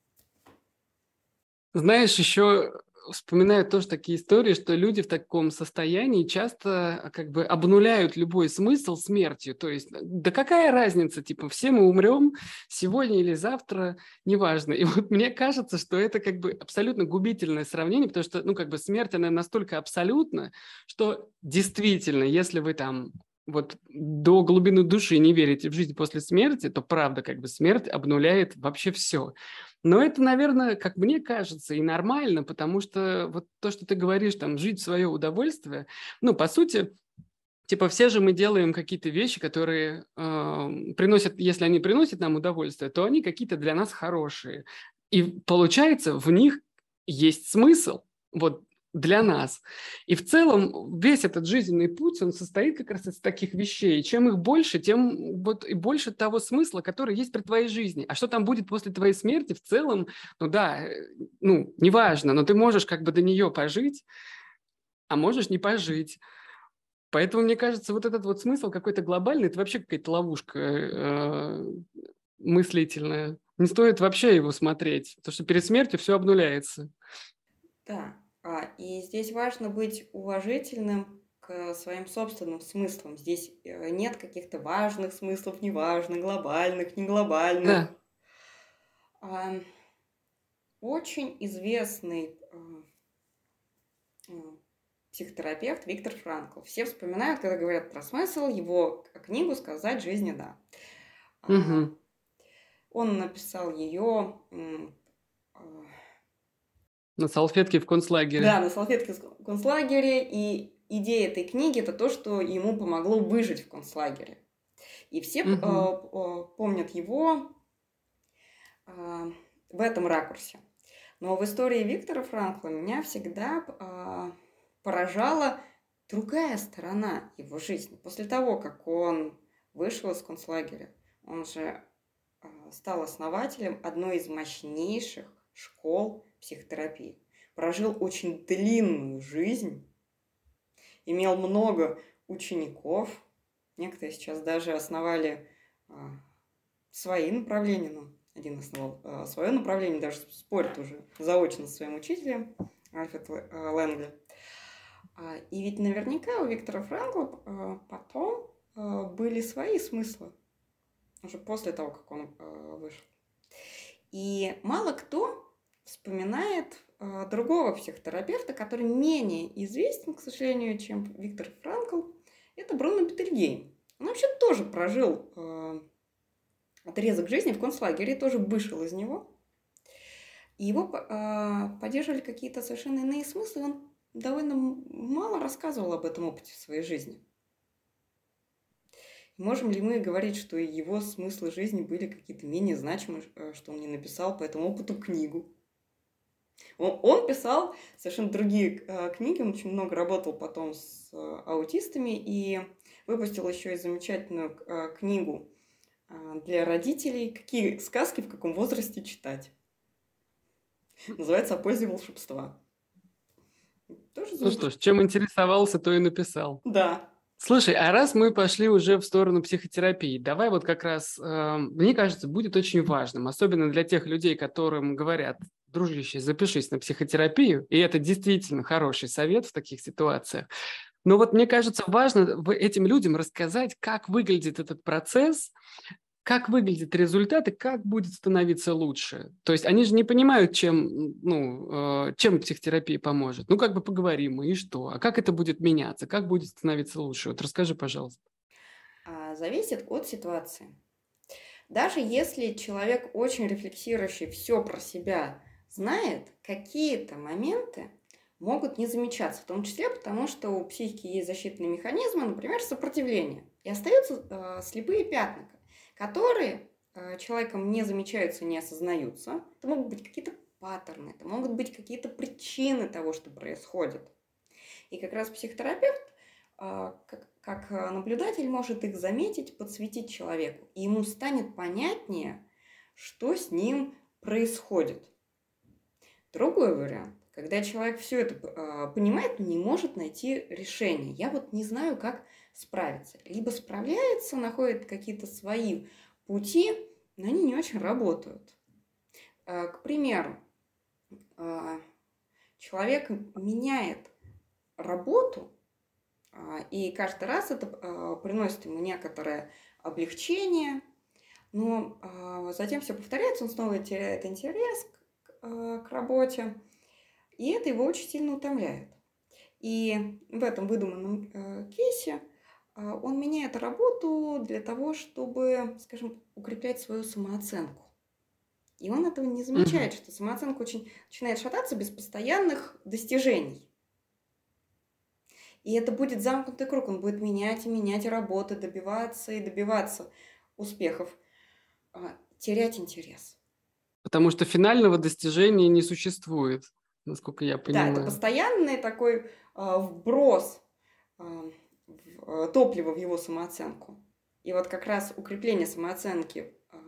Знаешь, еще вспоминаю тоже такие истории, что люди в таком состоянии часто а, как бы обнуляют любой смысл смертью. То есть, да какая разница, типа, все мы умрем сегодня или завтра, неважно. И вот мне кажется, что это как бы абсолютно губительное сравнение, потому что, ну, как бы смерть, она настолько абсолютна, что действительно, если вы там вот до глубины души не верите в жизнь после смерти, то правда, как бы смерть обнуляет вообще все. Но это, наверное, как мне кажется, и нормально, потому что вот то, что ты говоришь, там, жить в свое удовольствие, ну, по сути, типа все же мы делаем какие-то вещи, которые э, приносят, если они приносят нам удовольствие, то они какие-то для нас хорошие. И получается, в них есть смысл. Вот для нас. И в целом весь этот жизненный путь, он состоит как раз из таких вещей. Чем их больше, тем вот и больше того смысла, который есть при твоей жизни. А что там будет после твоей смерти, в целом, ну да, э, ну, неважно, но ты можешь как бы до нее пожить, а можешь не пожить. Поэтому, мне кажется, вот этот вот смысл какой-то глобальный, это вообще какая-то ловушка э, мыслительная. Не стоит вообще его смотреть, потому что перед смертью все обнуляется. Да, а, и здесь важно быть уважительным к своим собственным смыслам. Здесь э, нет каких-то важных смыслов, неважных, глобальных, не глобальных. Да. А, очень известный а, психотерапевт Виктор Франкл. Все вспоминают, когда говорят про смысл, его книгу «Сказать жизни да». Угу. Он написал ее на салфетке в концлагере. Да, на салфетке в концлагере. И идея этой книги это то, что ему помогло выжить в концлагере. И все угу. помнят его э, в этом ракурсе. Но в истории Виктора Франкла меня всегда поражала другая сторона его жизни. После того, как он вышел из концлагеря, он же стал основателем одной из мощнейших школ психотерапии. Прожил очень длинную жизнь, имел много учеников. Некоторые сейчас даже основали а, свои направления. Ну, один основал а, свое направление, даже спорит уже заочно с своим учителем Альфред а, Лэнгли. И ведь наверняка у Виктора Франкла потом были свои смыслы, уже после того, как он вышел. И мало кто вспоминает э, другого психотерапевта, который менее известен, к сожалению, чем Виктор Франкл. Это Бруно Бетельгейм. Он вообще тоже прожил э, отрезок жизни в концлагере, тоже вышел из него. И его э, поддерживали какие-то совершенно иные смыслы. Он довольно мало рассказывал об этом опыте в своей жизни. Можем ли мы говорить, что его смыслы жизни были какие-то менее значимые, э, что он не написал по этому опыту книгу? Он, он писал совершенно другие э, книги, он очень много работал потом с э, аутистами и выпустил еще и замечательную э, книгу для родителей «Какие сказки в каком возрасте читать». Называется «О пользе волшебства». Тоже ну что ж, чем интересовался, то и написал. Да. Слушай, а раз мы пошли уже в сторону психотерапии, давай вот как раз, э, мне кажется, будет очень важным, особенно для тех людей, которым говорят, дружище, запишись на психотерапию, и это действительно хороший совет в таких ситуациях. Но вот мне кажется, важно этим людям рассказать, как выглядит этот процесс, как выглядит результат и как будет становиться лучше. То есть они же не понимают, чем, ну, э, чем психотерапия поможет. Ну, как бы поговорим, и что? А как это будет меняться? Как будет становиться лучше? Вот расскажи, пожалуйста. А, зависит от ситуации. Даже если человек очень рефлексирующий все про себя знает, какие-то моменты могут не замечаться, в том числе потому, что у психики есть защитные механизмы, например, сопротивление. И остаются э, слепые пятна, которые э, человеком не замечаются, не осознаются. Это могут быть какие-то паттерны, это могут быть какие-то причины того, что происходит. И как раз психотерапевт, э, как, как наблюдатель, может их заметить, подсветить человеку. И ему станет понятнее, что с ним происходит. Другой вариант, когда человек все это э, понимает, не может найти решение. Я вот не знаю, как справиться. Либо справляется, находит какие-то свои пути, но они не очень работают. Э, к примеру, э, человек меняет работу, и каждый раз это приносит ему некоторое облегчение, но затем все повторяется, он снова теряет интерес к работе, и это его очень сильно утомляет. И в этом выдуманном э, кейсе э, он меняет работу для того, чтобы, скажем, укреплять свою самооценку. И он этого не замечает, mm-hmm. что самооценка очень начинает шататься без постоянных достижений. И это будет замкнутый круг. Он будет менять и менять работы, добиваться и добиваться успехов, терять интерес. Потому что финального достижения не существует. насколько я Да, понимаю. это постоянный такой а, вброс а, топлива в его самооценку. И вот как раз укрепление самооценки а,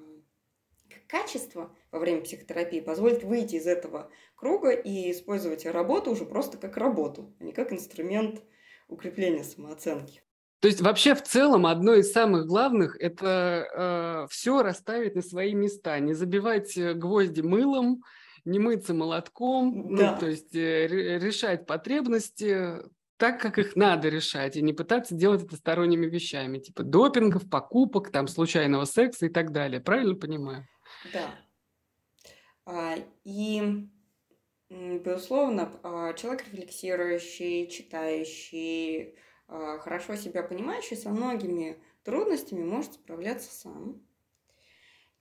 как качество во время психотерапии позволит выйти из этого круга и использовать работу уже просто как работу, а не как инструмент укрепления самооценки. То есть вообще в целом одно из самых главных– это все расставить на свои места, не забивать э, гвозди мылом, не мыться молотком, Да. ну, то есть э, ре- решать потребности так, как их надо решать, и не пытаться делать это сторонними вещами, типа допингов, покупок, там, случайного секса и так далее. Правильно понимаю? Да. А, И, безусловно, а, человек рефлексирующий, читающий, хорошо себя понимающий со многими трудностями может справляться сам.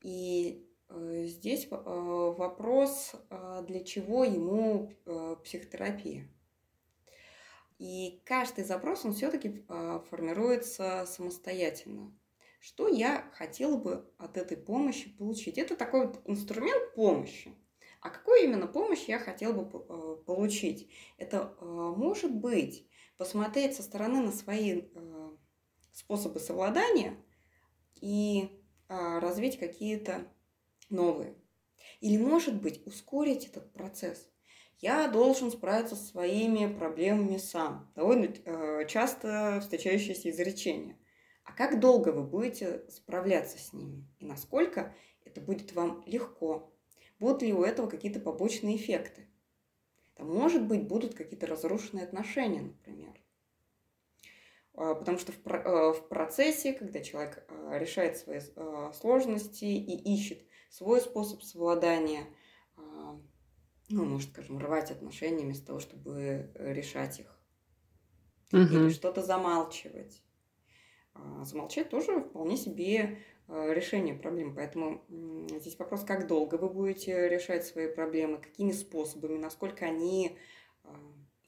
И э, здесь э, вопрос, а, для чего ему э, психотерапия. И каждый запрос, он все-таки формируется самостоятельно. Что я хотела бы от этой помощи получить? Это такой вот инструмент помощи. А какую именно помощь я хотела бы по- получить? Это может быть посмотреть со стороны на свои э, способы совладания и а, развить какие-то новые. Или, может быть, ускорить этот процесс. Я должен справиться со своими проблемами сам. Довольно э, часто встречающееся изречение. А как долго вы будете справляться с ними? И насколько это будет вам легко? Будут ли у этого какие-то побочные эффекты? Там, может быть, будут какие-то разрушенные отношения, например. А, Потому что в, э, в процессе, когда человек э, решает свои э, сложности и ищет свой способ совладания, а, ну, может, скажем, рвать отношения вместо того, чтобы решать их. Или Мгм. что-то замалчивать. А, Замолчать тоже вполне себе решение проблем. Поэтому здесь вопрос, как долго вы будете решать свои проблемы, какими способами, насколько они а,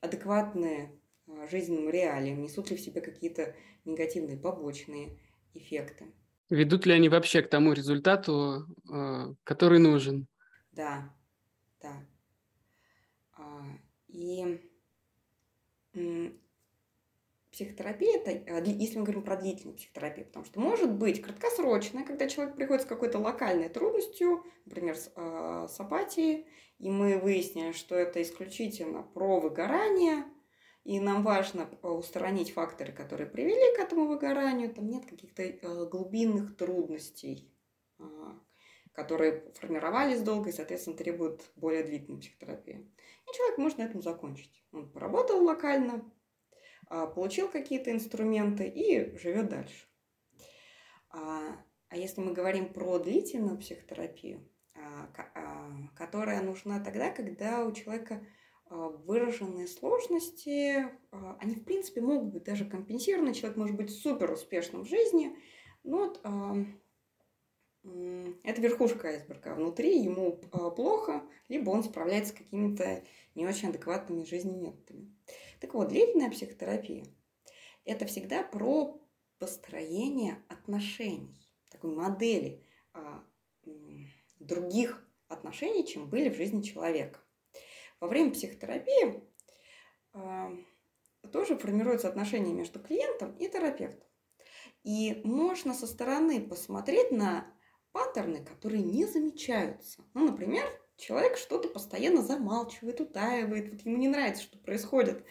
адекватны а, жизненным реалиям, несут ли в себе какие-то негативные побочные эффекты. Ведут ли они вообще к тому результату, э, который нужен? Да, да. А, И психотерапия, это, э, если мы говорим про длительную психотерапию, потому что может быть краткосрочная, когда человек приходит с какой-то локальной трудностью, например, с, э, с апатией, и мы выяснили, что это исключительно про выгорание, и нам важно э, устранить факторы, которые привели к этому выгоранию, там нет каких-то э, глубинных трудностей, а, которые формировались долго и, соответственно, требуют более длительной психотерапии. И человек может на этом закончить. Он поработал локально, получил какие-то инструменты и живет дальше. А а если мы говорим про длительную психотерапию, а, а, которая нужна тогда, когда у человека а, выраженные сложности, а, они, в принципе, могут быть даже компенсированы. Человек может быть супер успешным в жизни, но вот, а, это верхушка айсберга. Внутри ему а, плохо, либо он справляется с какими-то не очень адекватными жизненными методами. Так вот, длительная психотерапия – это всегда про построение отношений, такой модели а, других отношений, чем были в жизни человека. Во время психотерапии а, тоже формируются отношения между клиентом и терапевтом. И можно со стороны посмотреть на паттерны, которые не замечаются. Ну, например, человек что-то постоянно замалчивает, утаивает, вот ему не нравится, что происходит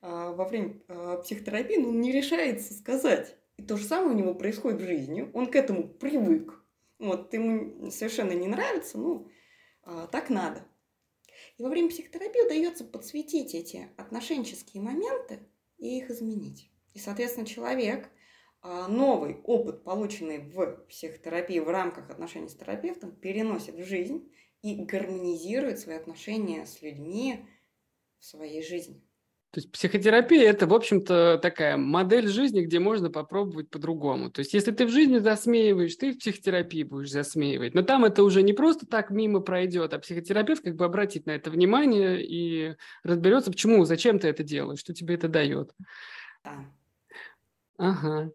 а, во время а, психотерапии, но он не решается сказать. И то же самое у него происходит в жизни, он к этому привык. Вот, ему совершенно не нравится, ну, а, так надо. И во время психотерапии удается подсветить эти отношенческие моменты и их изменить. И, соответственно, человек новый опыт, полученный в психотерапии в рамках отношений с терапевтом, переносит в жизнь и гармонизирует свои отношения с людьми в своей жизни. То есть психотерапия это, в общем-то, такая модель жизни, где можно попробовать по-другому. То есть если ты в жизни засмеиваешь, ты в психотерапии будешь засмеивать. Но там это уже не просто так мимо пройдет, а психотерапевт как бы обратит на это внимание и разберется, почему, зачем ты это делаешь, что тебе это дает. Да. Ага.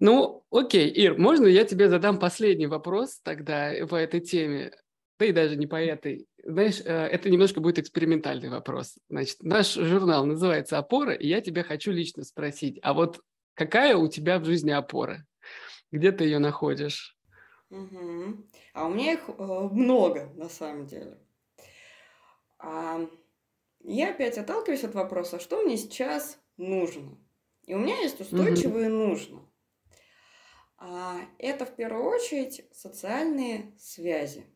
Ну, окей, Ир, можно я тебе задам последний вопрос тогда по этой теме? Да и даже не по этой. Знаешь, э, это немножко будет экспериментальный вопрос. Значит, наш журнал называется «Опора», и я тебя хочу лично спросить, а вот какая у тебя в жизни опора? Где ты ее находишь? Угу. А у меня их э, много, на самом деле. А, я опять отталкиваюсь от вопроса, что мне сейчас нужно. И у меня есть устойчивые угу. нужно. А, это в первую очередь социальные связи.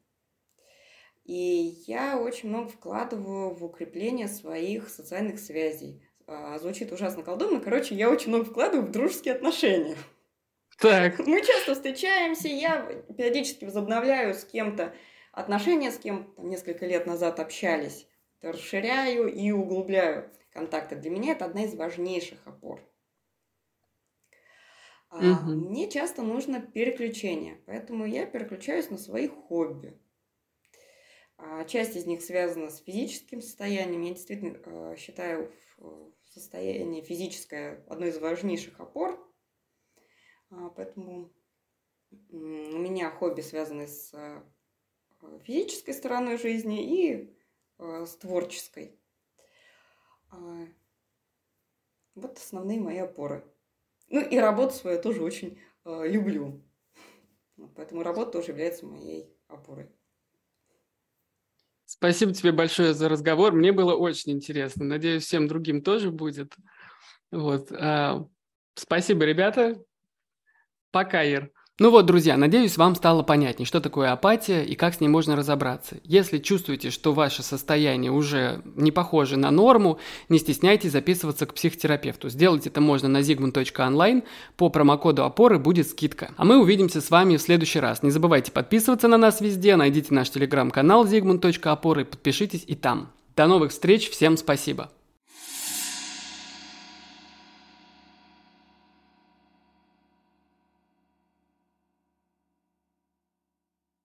И я очень много вкладываю в укрепление своих социальных связей. А, звучит ужасно колдовно. Короче, я очень много вкладываю в дружеские отношения. Так. Мы часто встречаемся, я периодически возобновляю с кем-то отношения, с кем там, несколько лет назад общались. Расширяю и углубляю контакты. Для меня это одна из важнейших опор. Угу. А, мне часто нужно переключение, поэтому я переключаюсь на свои хобби. А, часть из них связана с физическим состоянием. Я действительно а, считаю состояние физическое одной из важнейших опор а, поэтому у меня хобби связаны с физической стороной жизни и с творческой. Вот основные мои опоры. Ну и работу свою тоже очень люблю. Поэтому работа тоже является моей опорой. Спасибо тебе большое за разговор. Мне было очень интересно. Надеюсь, всем другим тоже будет. Вот. Спасибо, ребята. Пока, Ир. Ну вот, друзья, надеюсь, вам стало понятнее, что такое апатия и как с ней можно разобраться. Если чувствуете, что ваше состояние уже не похоже на норму, не стесняйтесь записываться к психотерапевту. Сделать это можно на zigmund.online. По промокоду опоры будет скидка. А мы увидимся с вами в следующий раз. Не забывайте подписываться на нас везде, найдите наш телеграм-канал zigmund.опоры, подпишитесь и там. До новых встреч, всем спасибо.